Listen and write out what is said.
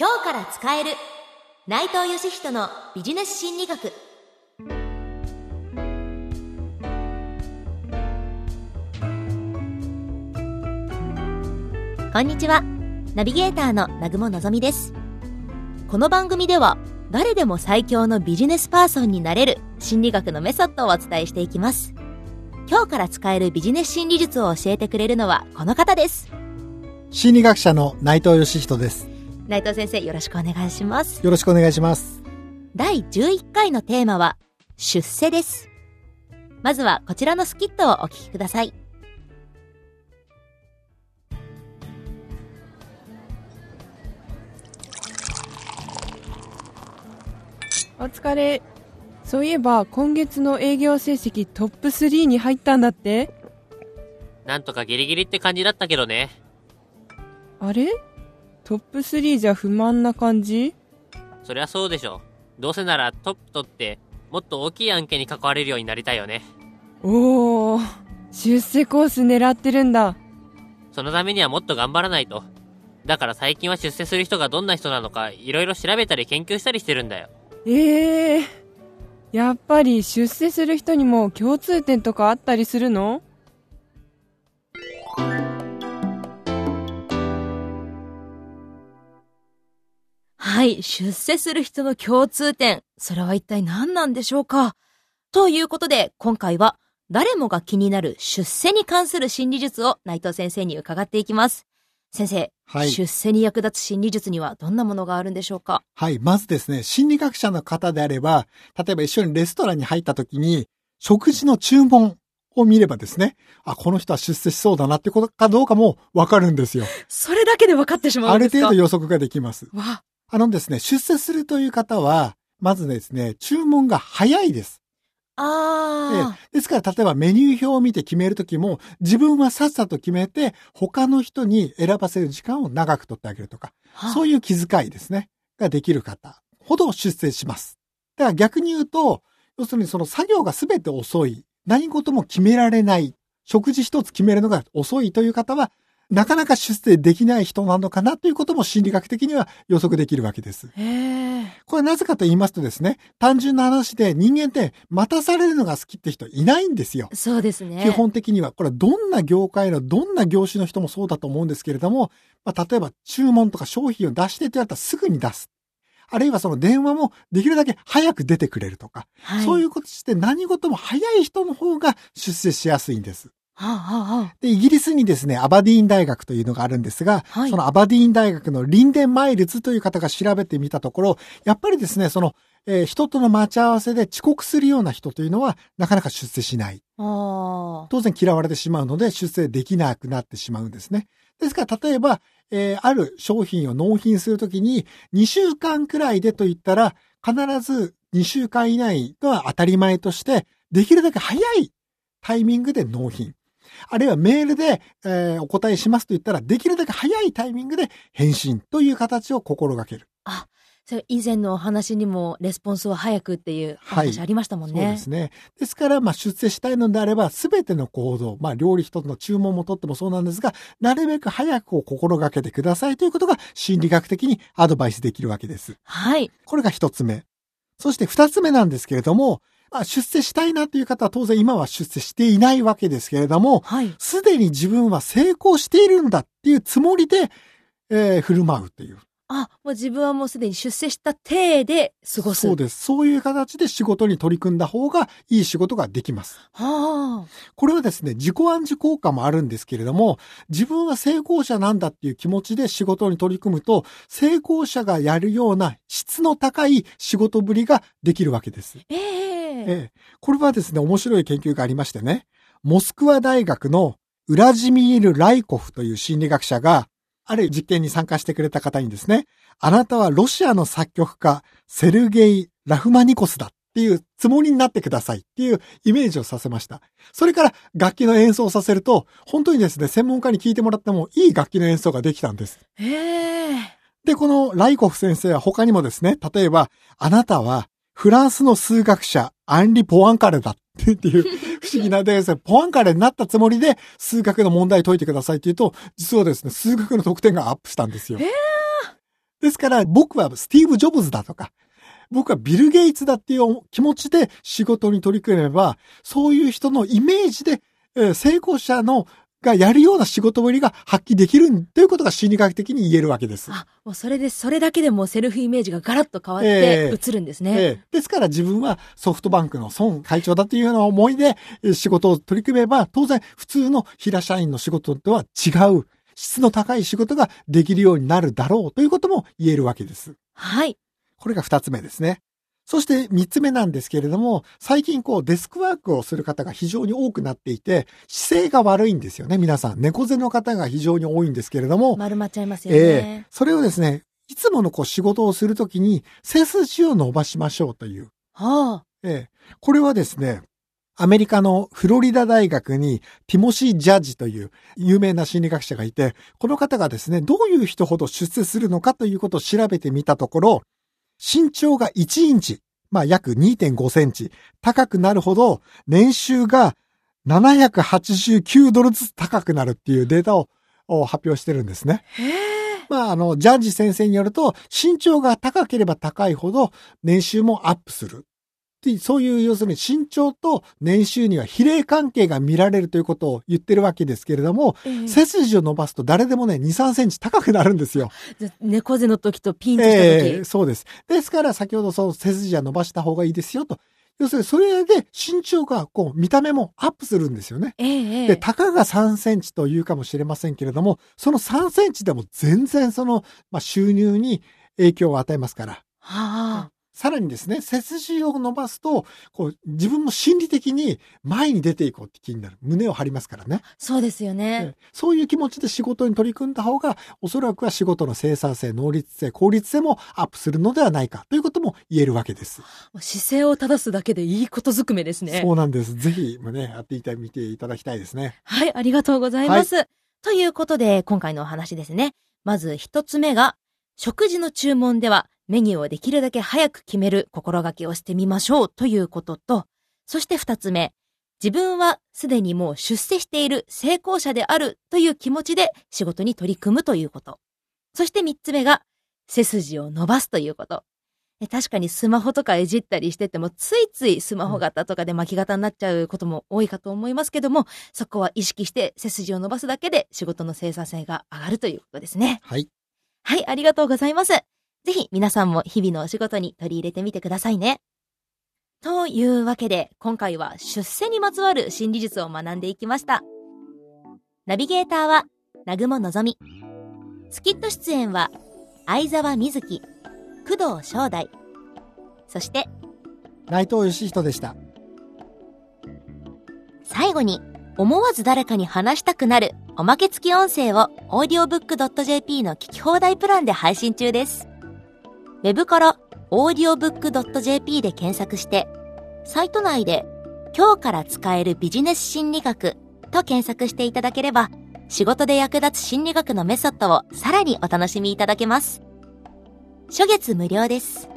今日から使える。内藤義人のビジネス心理学。こんにちは。ナビゲーターの南雲のぞみです。この番組では誰でも最強のビジネスパーソンになれる心理学のメソッドをお伝えしていきます。今日から使えるビジネス心理術を教えてくれるのはこの方です。心理学者の内藤義人です。内藤先生よろしくお願いしますよろしくお願いします。第11回のテーマは出世ですまずはこちらのスキットをお聞きくださいお疲れ。そういえば今月の営業成績トップ3に入ったんだってなんとかギリギリって感じだったけどね。あれ？トップ3じゃ不満な感じ？そりゃそうでしょ。どうせならトップ取って、もっと大きい案件に関われるようになりたいよね。おー、出世コース狙ってるんだ。そのためにはもっと頑張らないと。だから最近は出世する人がどんな人なのか、いろいろ調べたり研究したりしてるんだよ。ええー、やっぱり出世する人にも共通点とかあったりするの？はい出世する人の共通点それは一体何なんでしょうか？ということで今回は誰もが気になる出世に関する心理術を内藤先生に伺っていきます先生、はい。出世に役立つ心理術にはどんなものがあるんでしょうか？はい。まずですね、心理学者の方であれば、例えば一緒にレストランに入った時に、食事の注文を見ればですね、あ、この人は出世しそうだなってことかどうかもわかるんですよ。それだけで分かってしまあるうんですか？程度予測ができます。わあのですね、出世するという方は、まずですね、注文が早いです。あええですから、例えばメニュー表を見て決めるときも、自分はさっさと決めて、他の人に選ばせる時間を長く取ってあげるとか、あそういう気遣いですね。ができる方ほど出世します。だから逆に言うと、要するにその作業が全て遅い。何事も決められない。食事一つ決めるのが遅いという方は、なかなか出世できない人なのかなということも心理学的には予測できるわけです。これはなぜかと言いますとですね、単純な話で人間って待たされるのが好きって人いないんですよ。そうですね基本的には、これはどんな業界のどんな業種の人もそうだと思うんですけれども、まあ、例えば注文とか商品を出してって言われたらすぐに出す。あるいはその電話もできるだけ早く出てくれるとか、はい、そういううことして何事も早い人の方が出世しやすいんです。で、イギリスにですね、アバディーン大学というのがあるんですが、はいそのアバディーン大学のリンデン・マイルズという方が調べてみたところ、やっぱりですね、その、えー人との待ち合わせで遅刻するような人というのは、なかなか出世しない。あ当然嫌われてしまうので、出世できなくなってしまうんですね。ですから、例えば、えーある商品を納品するときに、2週間くらいでと言ったら、必ず2週間以内が当たり前として、できるだけ早いタイミングで納品。あるいはメールで、えーお答えしますと言ったら、できるだけ早いタイミングで返信という形を心がける。それ以前のお話にもレスポンスは早くっていうお話はいありましたもんそうね。ですね。ですから、まあ、出世したいのであれば、すべての行動、まあ、料理一つの注文もとってもそうなんですが、なるべく早くを心がけてくださいということが心理学的にアドバイスできるわけです。はい。これが一つ目。そして二つ目なんですけれども、まあ、出世したいなという方は当然今は出世していないわけですけれども、はい。すでに自分は成功しているんだっていうつもりで、えー振る舞うという。あ、もう自分はもうすでに出世した体で過ごす。そうです。そういう形で仕事に取り組んだ方がいい仕事ができます。はあ。これはですね、自己暗示効果もあるんですけれども、自分は成功者なんだっていう気持ちで仕事に取り組むと、成功者がやるような質の高い仕事ぶりができるわけです。ええええ、これはですね、面白い研究がありましてね、モスクワ大学のウラジミール・ライコフという心理学者が、ある実験に参加してくれた方にですね、あなたはロシアの作曲家、セルゲイ・ラフマニコスだっていうつもりになってくださいっていうイメージをさせました。それから楽器の演奏をさせると、本当にですね、専門家に聞いてもらってもいい楽器の演奏ができたんです。ええで、このライコフ先生は他にもですね、例えば、あなたはフランスの数学者、アンリ・ポワンカレだっていう 不思議なですね、ポワンカレになったつもりで数学の問題解いてくださいって言うと、実はですね、数学の得点がアップしたんですよ。えですから僕はスティーブ・ジョブズだとか、僕はビル・ゲイツだっていう気持ちで仕事に取り組めば、そういう人のイメージで、えー成功者のがやるような仕事ぶりが発揮できるということが心理学的に言えるわけです。あ、もうそれで、それだけでもうセルフイメージがガラッと変わっえて映るんですね。ええですから自分はソフトバンクの孫会長だというような思いでえー仕事を取り組めば、当然普通の平社員の仕事とは違う質の高い仕事ができるようになるだろうということも言えるわけです。はい。これが二つ目ですね。そして三つ目なんですけれども、最近こうデスクワークをする方が非常に多くなっていて、姿勢が悪いんですよね、皆さん。猫背の方が非常に多いんですけれども、丸まっちゃいますよね。ええそれをですね、いつものこう仕事をするときに背筋を伸ばしましょうという。はあ。ええこれはですね、アメリカのフロリダ大学にティモシー・ジャッジという有名な心理学者がいて、この方がですね、どういう人ほど出世するのかということを調べてみたところ、身長が1インチ、まあ約2.5センチ高くなるほど年収が789ドルずつ高くなるっていうデータをお発表してるんですね。まあ、あの、ジャッジ先生によると、身長が高ければ高いほど年収もアップする。そういう、要するに身長と年収には比例関係が見られるということを言ってるわけですけれども、ええ背筋を伸ばすと誰でもね、2、3センチ高くなるんですよ。猫背の時とピンとした時。ええそうです。ですから、先ほどその背筋は伸ばした方がいいですよと。要するに、それで身長が、こう、見た目もアップするんですよね。ええええで、たかが3センチというかもしれませんけれども、その3センチでも全然その、まあ、収入に影響を与えますから。はあ。さらにですね、背筋を伸ばすと、こう、自分も心理的に前に出ていこうって気になる。胸を張りますからね。そうですよね。ええそういう気持ちで仕事に取り組んだ方が、おそらくは仕事の生産性、能率性、効率性もアップするのではないかということも言えるわけです。姿勢を正すだけでいいことずくめですね。そうなんです。ぜひ、ね、やっていたみていただきたいですね。はい、ありがとうございます。ということで、今回のお話ですね。まず一つ目が、食事の注文ではメニューをできるだけ早く決める心がけをしてみましょうということと、そして二つ目、自分はすでにもう出世している成功者であるという気持ちで仕事に取り組むということ。そして三つ目が、背筋を伸ばすということ。え確かにスマホとかいじったりしてても、ついついスマホ型とかで巻き型になっちゃうことも多いかと思いますけども、そこは意識して背筋を伸ばすだけで仕事の生産性が上がるということですね。はい。はい、ありがとうございます。ぜひ皆さんも日々のお仕事に取り入れてみてくださいね。というわけで、今回は出世にまつわる心理術を学んでいきました。ナビゲーターは、南雲のぞみ。スキット出演は、相沢瑞希、工藤正代。そして、内藤義人でした。最後に、思わず誰かに話したくなるおまけ付き音声を audiobook.jp の聞き放題プランで配信中です。ウェブから audiobook.jp で検索して、サイト内で今日から使えるビジネス心理学と検索していただければ、仕事で役立つ心理学のメソッドをさらにお楽しみいただけます。初月無料です。